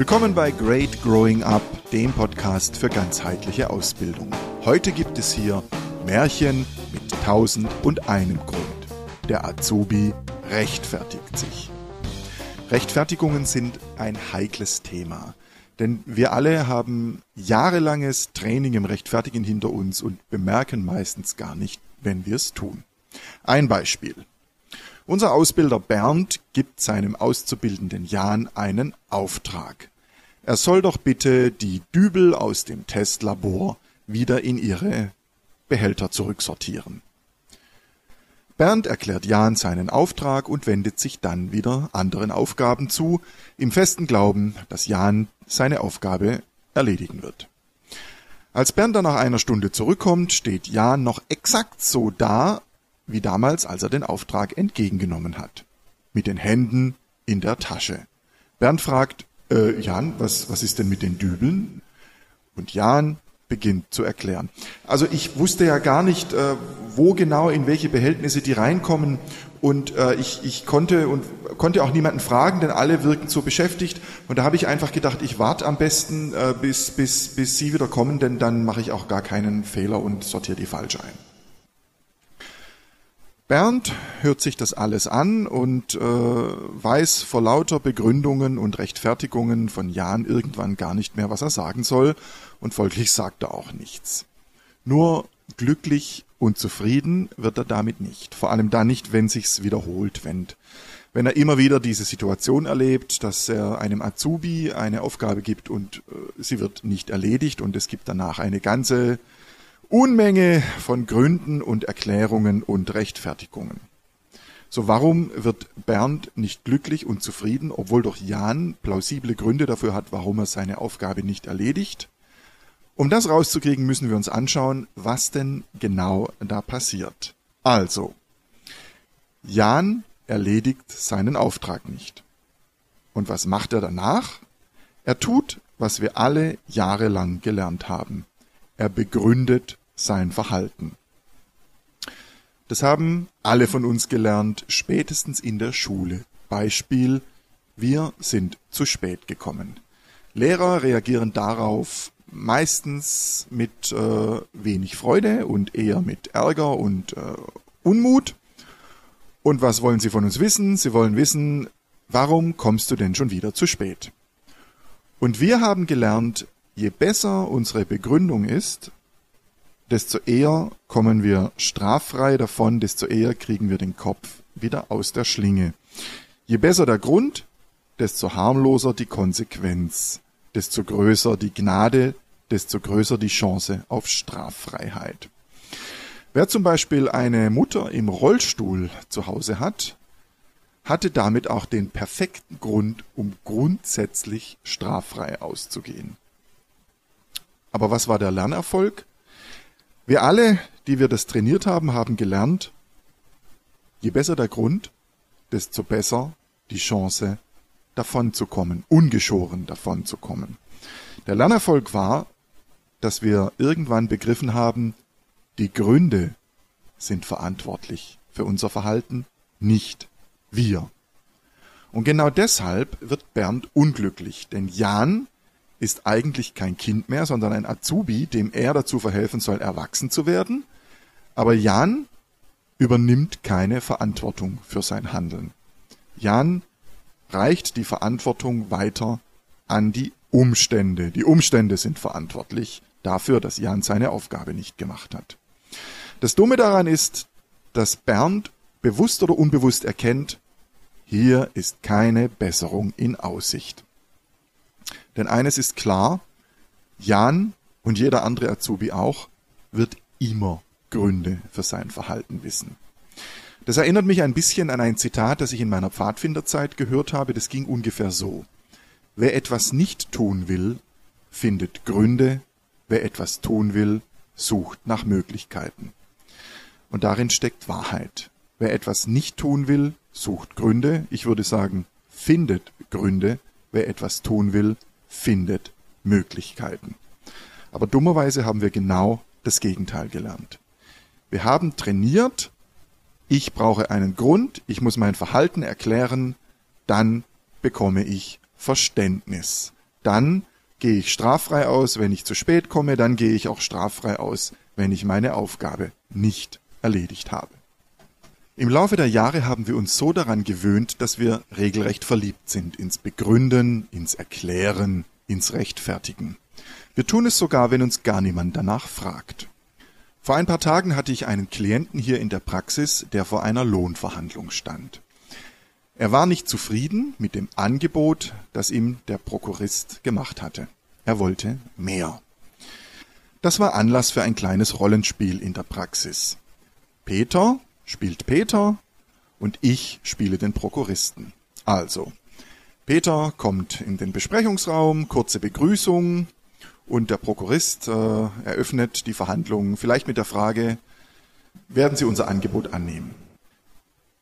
Willkommen bei Great Growing Up, dem Podcast für ganzheitliche Ausbildung. Heute gibt es hier Märchen mit tausend und einem Grund. Der Azubi rechtfertigt sich. Rechtfertigungen sind ein heikles Thema. Denn wir alle haben jahrelanges Training im Rechtfertigen hinter uns und bemerken meistens gar nicht, wenn wir es tun. Ein Beispiel. Unser Ausbilder Bernd gibt seinem Auszubildenden Jan einen Auftrag. Er soll doch bitte die Dübel aus dem Testlabor wieder in ihre Behälter zurücksortieren. Bernd erklärt Jan seinen Auftrag und wendet sich dann wieder anderen Aufgaben zu, im festen Glauben, dass Jan seine Aufgabe erledigen wird. Als Bernd dann nach einer Stunde zurückkommt, steht Jan noch exakt so da, wie damals, als er den Auftrag entgegengenommen hat. Mit den Händen in der Tasche. Bernd fragt, äh, Jan, was, was ist denn mit den Dübeln? Und Jan beginnt zu erklären. Also ich wusste ja gar nicht, äh, wo genau in welche Behältnisse die reinkommen und äh, ich, ich konnte und konnte auch niemanden fragen, denn alle wirken so beschäftigt und da habe ich einfach gedacht, ich warte am besten äh, bis bis bis Sie wieder kommen, denn dann mache ich auch gar keinen Fehler und sortiere die falsch ein. Bernd hört sich das alles an und äh, weiß vor lauter Begründungen und Rechtfertigungen von Jan irgendwann gar nicht mehr, was er sagen soll, und folglich sagt er auch nichts. Nur glücklich und zufrieden wird er damit nicht. Vor allem dann nicht, wenn sich's wiederholt, wenn, wenn er immer wieder diese Situation erlebt, dass er einem Azubi eine Aufgabe gibt und äh, sie wird nicht erledigt und es gibt danach eine ganze Unmenge von Gründen und Erklärungen und Rechtfertigungen. So warum wird Bernd nicht glücklich und zufrieden, obwohl doch Jan plausible Gründe dafür hat, warum er seine Aufgabe nicht erledigt? Um das rauszukriegen, müssen wir uns anschauen, was denn genau da passiert. Also, Jan erledigt seinen Auftrag nicht. Und was macht er danach? Er tut, was wir alle jahrelang gelernt haben. Er begründet sein Verhalten. Das haben alle von uns gelernt, spätestens in der Schule. Beispiel, wir sind zu spät gekommen. Lehrer reagieren darauf meistens mit äh, wenig Freude und eher mit Ärger und äh, Unmut. Und was wollen sie von uns wissen? Sie wollen wissen, warum kommst du denn schon wieder zu spät? Und wir haben gelernt, je besser unsere Begründung ist, desto eher kommen wir straffrei davon, desto eher kriegen wir den Kopf wieder aus der Schlinge. Je besser der Grund, desto harmloser die Konsequenz, desto größer die Gnade, desto größer die Chance auf Straffreiheit. Wer zum Beispiel eine Mutter im Rollstuhl zu Hause hat, hatte damit auch den perfekten Grund, um grundsätzlich straffrei auszugehen. Aber was war der Lernerfolg? Wir alle, die wir das trainiert haben, haben gelernt, je besser der Grund, desto besser die Chance, davonzukommen, ungeschoren davonzukommen. Der Lernerfolg war, dass wir irgendwann begriffen haben, die Gründe sind verantwortlich für unser Verhalten, nicht wir. Und genau deshalb wird Bernd unglücklich, denn Jan ist eigentlich kein Kind mehr, sondern ein Azubi, dem er dazu verhelfen soll, erwachsen zu werden. Aber Jan übernimmt keine Verantwortung für sein Handeln. Jan reicht die Verantwortung weiter an die Umstände. Die Umstände sind verantwortlich dafür, dass Jan seine Aufgabe nicht gemacht hat. Das Dumme daran ist, dass Bernd bewusst oder unbewusst erkennt, hier ist keine Besserung in Aussicht. Denn eines ist klar, Jan und jeder andere Azubi auch wird immer Gründe für sein Verhalten wissen. Das erinnert mich ein bisschen an ein Zitat, das ich in meiner Pfadfinderzeit gehört habe. Das ging ungefähr so. Wer etwas nicht tun will, findet Gründe. Wer etwas tun will, sucht nach Möglichkeiten. Und darin steckt Wahrheit. Wer etwas nicht tun will, sucht Gründe. Ich würde sagen, findet Gründe. Wer etwas tun will, findet Möglichkeiten. Aber dummerweise haben wir genau das Gegenteil gelernt. Wir haben trainiert, ich brauche einen Grund, ich muss mein Verhalten erklären, dann bekomme ich Verständnis. Dann gehe ich straffrei aus, wenn ich zu spät komme, dann gehe ich auch straffrei aus, wenn ich meine Aufgabe nicht erledigt habe. Im Laufe der Jahre haben wir uns so daran gewöhnt, dass wir regelrecht verliebt sind ins Begründen, ins Erklären, ins Rechtfertigen. Wir tun es sogar, wenn uns gar niemand danach fragt. Vor ein paar Tagen hatte ich einen Klienten hier in der Praxis, der vor einer Lohnverhandlung stand. Er war nicht zufrieden mit dem Angebot, das ihm der Prokurist gemacht hatte. Er wollte mehr. Das war Anlass für ein kleines Rollenspiel in der Praxis. Peter spielt Peter und ich spiele den Prokuristen. Also, Peter kommt in den Besprechungsraum, kurze Begrüßung, und der Prokurist äh, eröffnet die Verhandlungen, vielleicht mit der Frage, werden Sie unser Angebot annehmen?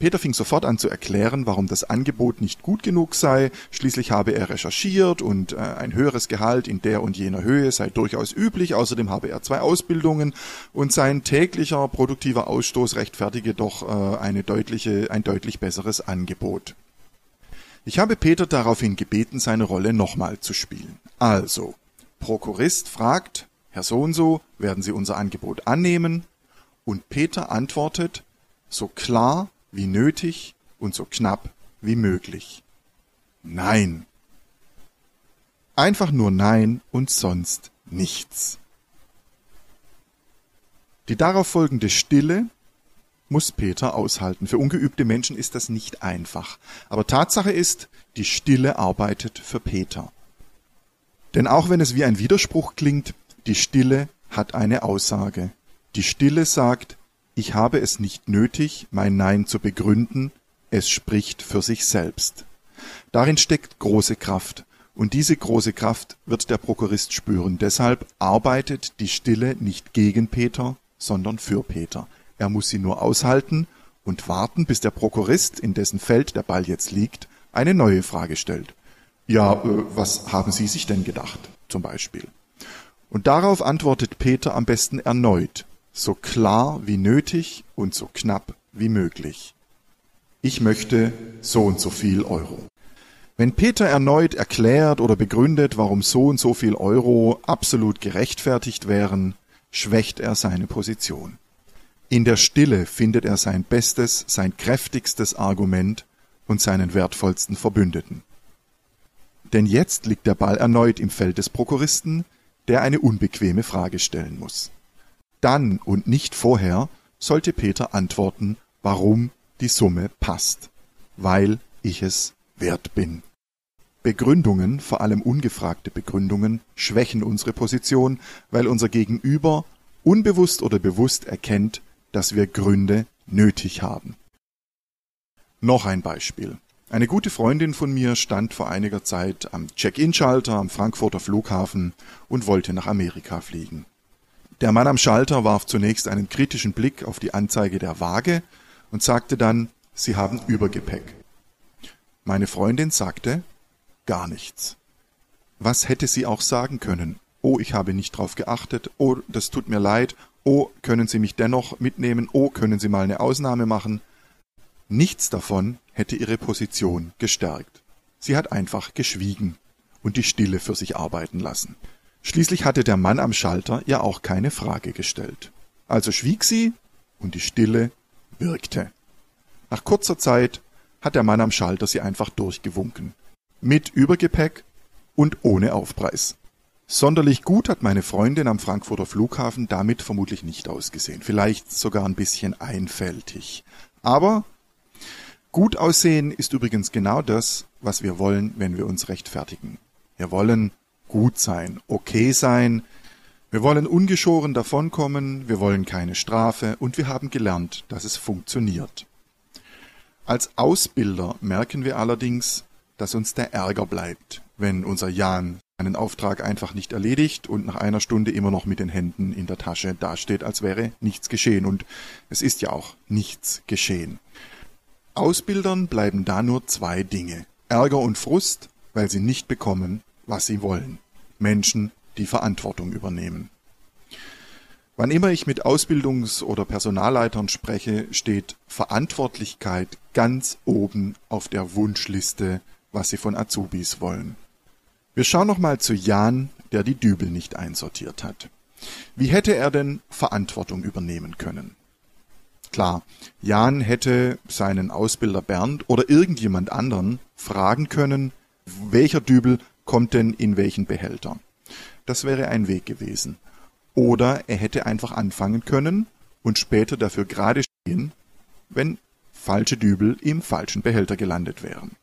Peter fing sofort an zu erklären, warum das Angebot nicht gut genug sei. Schließlich habe er recherchiert und äh, ein höheres Gehalt in der und jener Höhe sei durchaus üblich. Außerdem habe er zwei Ausbildungen und sein täglicher produktiver Ausstoß rechtfertige doch äh, eine deutliche, ein deutlich besseres Angebot. Ich habe Peter daraufhin gebeten, seine Rolle nochmal zu spielen. Also, Prokurist fragt, Herr so und so, werden Sie unser Angebot annehmen? Und Peter antwortet, so klar wie nötig und so knapp wie möglich. Nein. Einfach nur Nein und sonst nichts. Die darauf folgende Stille muss Peter aushalten. Für ungeübte Menschen ist das nicht einfach. Aber Tatsache ist, die Stille arbeitet für Peter. Denn auch wenn es wie ein Widerspruch klingt, die Stille hat eine Aussage. Die Stille sagt, ich habe es nicht nötig, mein Nein zu begründen, es spricht für sich selbst. Darin steckt große Kraft, und diese große Kraft wird der Prokurist spüren. Deshalb arbeitet die Stille nicht gegen Peter, sondern für Peter. Er muss sie nur aushalten und warten, bis der Prokurist, in dessen Feld der Ball jetzt liegt, eine neue Frage stellt. Ja, äh, was haben Sie sich denn gedacht, zum Beispiel? Und darauf antwortet Peter am besten erneut, so klar wie nötig und so knapp wie möglich. Ich möchte so und so viel Euro. Wenn Peter erneut erklärt oder begründet, warum so und so viel Euro absolut gerechtfertigt wären, schwächt er seine Position. In der Stille findet er sein bestes, sein kräftigstes Argument und seinen wertvollsten Verbündeten. Denn jetzt liegt der Ball erneut im Feld des Prokuristen, der eine unbequeme Frage stellen muss. Dann und nicht vorher sollte Peter antworten, warum die Summe passt. Weil ich es wert bin. Begründungen, vor allem ungefragte Begründungen, schwächen unsere Position, weil unser Gegenüber unbewusst oder bewusst erkennt, dass wir Gründe nötig haben. Noch ein Beispiel. Eine gute Freundin von mir stand vor einiger Zeit am Check-in-Schalter am Frankfurter Flughafen und wollte nach Amerika fliegen. Der Mann am Schalter warf zunächst einen kritischen Blick auf die Anzeige der Waage und sagte dann, Sie haben Übergepäck. Meine Freundin sagte gar nichts. Was hätte sie auch sagen können? Oh, ich habe nicht drauf geachtet. Oh, das tut mir leid. Oh, können Sie mich dennoch mitnehmen? Oh, können Sie mal eine Ausnahme machen? Nichts davon hätte ihre Position gestärkt. Sie hat einfach geschwiegen und die Stille für sich arbeiten lassen. Schließlich hatte der Mann am Schalter ja auch keine Frage gestellt. Also schwieg sie und die Stille wirkte. Nach kurzer Zeit hat der Mann am Schalter sie einfach durchgewunken. Mit Übergepäck und ohne Aufpreis. Sonderlich gut hat meine Freundin am Frankfurter Flughafen damit vermutlich nicht ausgesehen. Vielleicht sogar ein bisschen einfältig. Aber Gut aussehen ist übrigens genau das, was wir wollen, wenn wir uns rechtfertigen. Wir wollen gut sein, okay sein, wir wollen ungeschoren davonkommen, wir wollen keine Strafe und wir haben gelernt, dass es funktioniert. Als Ausbilder merken wir allerdings, dass uns der Ärger bleibt, wenn unser Jan einen Auftrag einfach nicht erledigt und nach einer Stunde immer noch mit den Händen in der Tasche dasteht, als wäre nichts geschehen. Und es ist ja auch nichts geschehen. Ausbildern bleiben da nur zwei Dinge. Ärger und Frust, weil sie nicht bekommen, was sie wollen. Menschen, die Verantwortung übernehmen. Wann immer ich mit Ausbildungs- oder Personalleitern spreche, steht Verantwortlichkeit ganz oben auf der Wunschliste, was sie von Azubis wollen. Wir schauen nochmal zu Jan, der die Dübel nicht einsortiert hat. Wie hätte er denn Verantwortung übernehmen können? Klar, Jan hätte seinen Ausbilder Bernd oder irgendjemand anderen fragen können, welcher Dübel kommt denn in welchen Behälter. Das wäre ein Weg gewesen. Oder er hätte einfach anfangen können und später dafür gerade stehen, wenn falsche Dübel im falschen Behälter gelandet wären.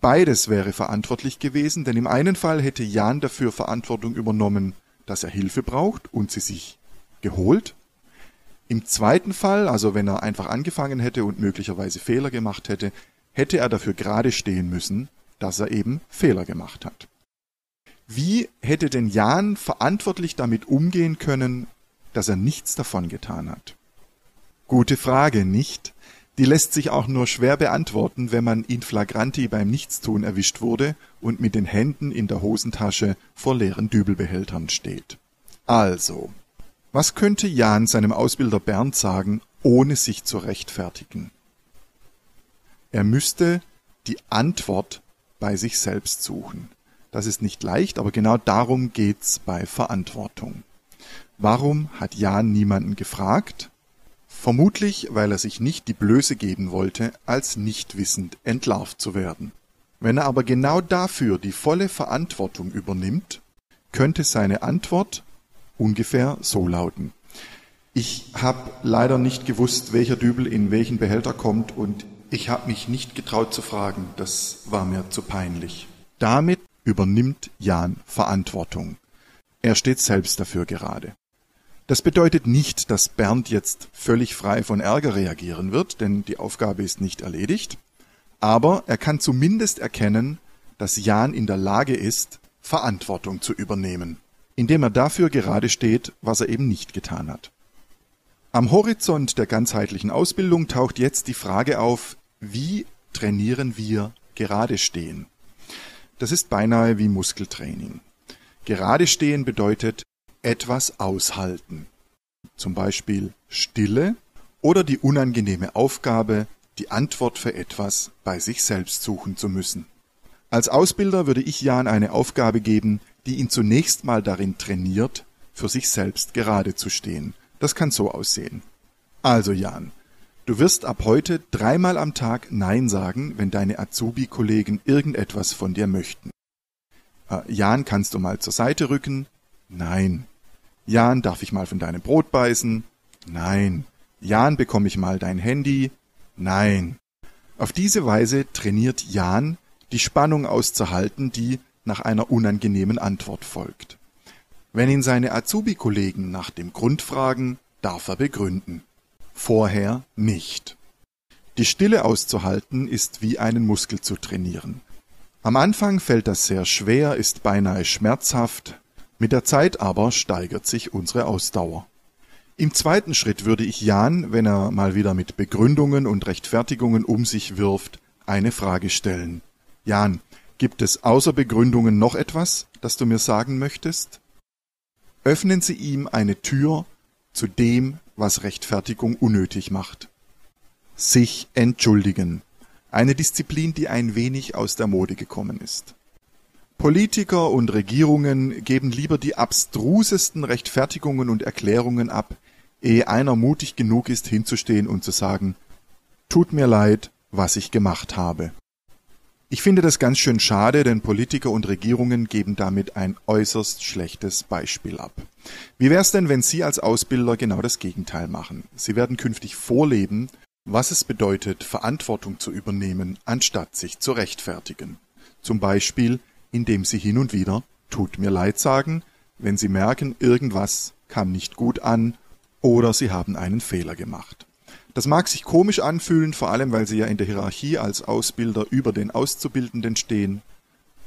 Beides wäre verantwortlich gewesen, denn im einen Fall hätte Jan dafür Verantwortung übernommen, dass er Hilfe braucht und sie sich geholt. Im zweiten Fall, also wenn er einfach angefangen hätte und möglicherweise Fehler gemacht hätte, hätte er dafür gerade stehen müssen, dass er eben Fehler gemacht hat. Wie hätte denn Jan verantwortlich damit umgehen können, dass er nichts davon getan hat? Gute Frage, nicht? Die lässt sich auch nur schwer beantworten, wenn man in flagranti beim Nichtstun erwischt wurde und mit den Händen in der Hosentasche vor leeren Dübelbehältern steht. Also, was könnte Jan seinem Ausbilder Bernd sagen, ohne sich zu rechtfertigen? Er müsste die Antwort bei sich selbst suchen. Das ist nicht leicht, aber genau darum geht's bei Verantwortung. Warum hat Jan niemanden gefragt? Vermutlich, weil er sich nicht die Blöße geben wollte, als nicht wissend entlarvt zu werden. Wenn er aber genau dafür die volle Verantwortung übernimmt, könnte seine Antwort ungefähr so lauten. Ich habe leider nicht gewusst, welcher Dübel in welchen Behälter kommt und ich habe mich nicht getraut zu fragen, das war mir zu peinlich. Damit übernimmt Jan Verantwortung. Er steht selbst dafür gerade. Das bedeutet nicht, dass Bernd jetzt völlig frei von Ärger reagieren wird, denn die Aufgabe ist nicht erledigt. Aber er kann zumindest erkennen, dass Jan in der Lage ist, Verantwortung zu übernehmen, indem er dafür gerade steht, was er eben nicht getan hat. Am Horizont der ganzheitlichen Ausbildung taucht jetzt die Frage auf, wie trainieren wir gerade stehen? Das ist beinahe wie Muskeltraining. Gerade stehen bedeutet, etwas aushalten, zum Beispiel Stille oder die unangenehme Aufgabe, die Antwort für etwas bei sich selbst suchen zu müssen. Als Ausbilder würde ich Jan eine Aufgabe geben, die ihn zunächst mal darin trainiert, für sich selbst gerade zu stehen. Das kann so aussehen. Also Jan, du wirst ab heute dreimal am Tag Nein sagen, wenn deine Azubi-Kollegen irgendetwas von dir möchten. Äh, Jan, kannst du mal zur Seite rücken? Nein. Jan, darf ich mal von deinem Brot beißen? Nein. Jan, bekomme ich mal dein Handy? Nein. Auf diese Weise trainiert Jan, die Spannung auszuhalten, die nach einer unangenehmen Antwort folgt. Wenn ihn seine Azubi-Kollegen nach dem Grund fragen, darf er begründen. Vorher nicht. Die Stille auszuhalten ist wie einen Muskel zu trainieren. Am Anfang fällt das sehr schwer, ist beinahe schmerzhaft, mit der Zeit aber steigert sich unsere Ausdauer. Im zweiten Schritt würde ich Jan, wenn er mal wieder mit Begründungen und Rechtfertigungen um sich wirft, eine Frage stellen. Jan, gibt es außer Begründungen noch etwas, das du mir sagen möchtest? Öffnen Sie ihm eine Tür zu dem, was Rechtfertigung unnötig macht. Sich entschuldigen. Eine Disziplin, die ein wenig aus der Mode gekommen ist. Politiker und Regierungen geben lieber die abstrusesten Rechtfertigungen und Erklärungen ab, ehe einer mutig genug ist, hinzustehen und zu sagen, tut mir leid, was ich gemacht habe. Ich finde das ganz schön schade, denn Politiker und Regierungen geben damit ein äußerst schlechtes Beispiel ab. Wie wär's denn, wenn Sie als Ausbilder genau das Gegenteil machen? Sie werden künftig vorleben, was es bedeutet, Verantwortung zu übernehmen, anstatt sich zu rechtfertigen. Zum Beispiel, indem sie hin und wieder tut mir leid sagen, wenn sie merken, irgendwas kam nicht gut an oder sie haben einen Fehler gemacht. Das mag sich komisch anfühlen, vor allem weil sie ja in der Hierarchie als Ausbilder über den Auszubildenden stehen,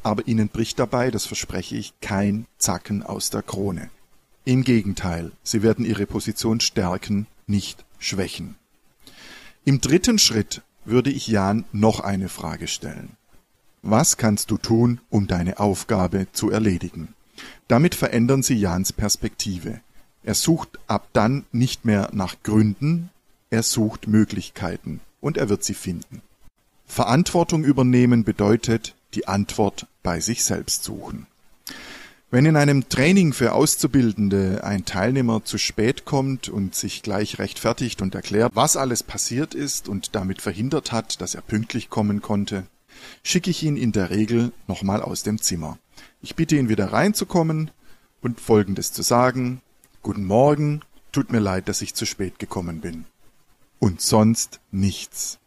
aber ihnen bricht dabei, das verspreche ich, kein Zacken aus der Krone. Im Gegenteil, sie werden ihre Position stärken, nicht schwächen. Im dritten Schritt würde ich Jan noch eine Frage stellen. Was kannst du tun, um deine Aufgabe zu erledigen? Damit verändern sie Jans Perspektive. Er sucht ab dann nicht mehr nach Gründen, er sucht Möglichkeiten und er wird sie finden. Verantwortung übernehmen bedeutet, die Antwort bei sich selbst suchen. Wenn in einem Training für Auszubildende ein Teilnehmer zu spät kommt und sich gleich rechtfertigt und erklärt, was alles passiert ist und damit verhindert hat, dass er pünktlich kommen konnte, schicke ich ihn in der Regel nochmal aus dem Zimmer. Ich bitte ihn wieder reinzukommen und Folgendes zu sagen. Guten Morgen, tut mir leid, dass ich zu spät gekommen bin. Und sonst nichts.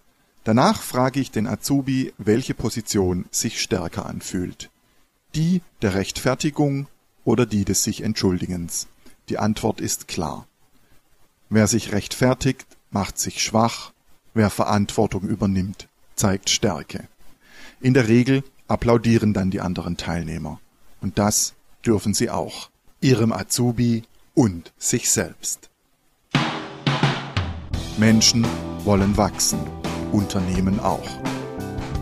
Danach frage ich den Azubi, welche Position sich stärker anfühlt die der Rechtfertigung oder die des sich Entschuldigens? Die Antwort ist klar. Wer sich rechtfertigt, macht sich schwach, wer Verantwortung übernimmt, zeigt Stärke. In der Regel applaudieren dann die anderen Teilnehmer. Und das dürfen sie auch. Ihrem Azubi und sich selbst. Menschen wollen wachsen, Unternehmen auch.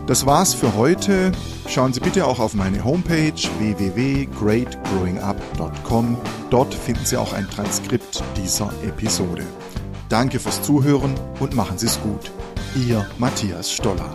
Das war's für heute. Schauen Sie bitte auch auf meine Homepage www.greatgrowingup.com. Dort finden Sie auch ein Transkript dieser Episode. Danke fürs Zuhören und machen Sie es gut. Ihr Matthias Stoller.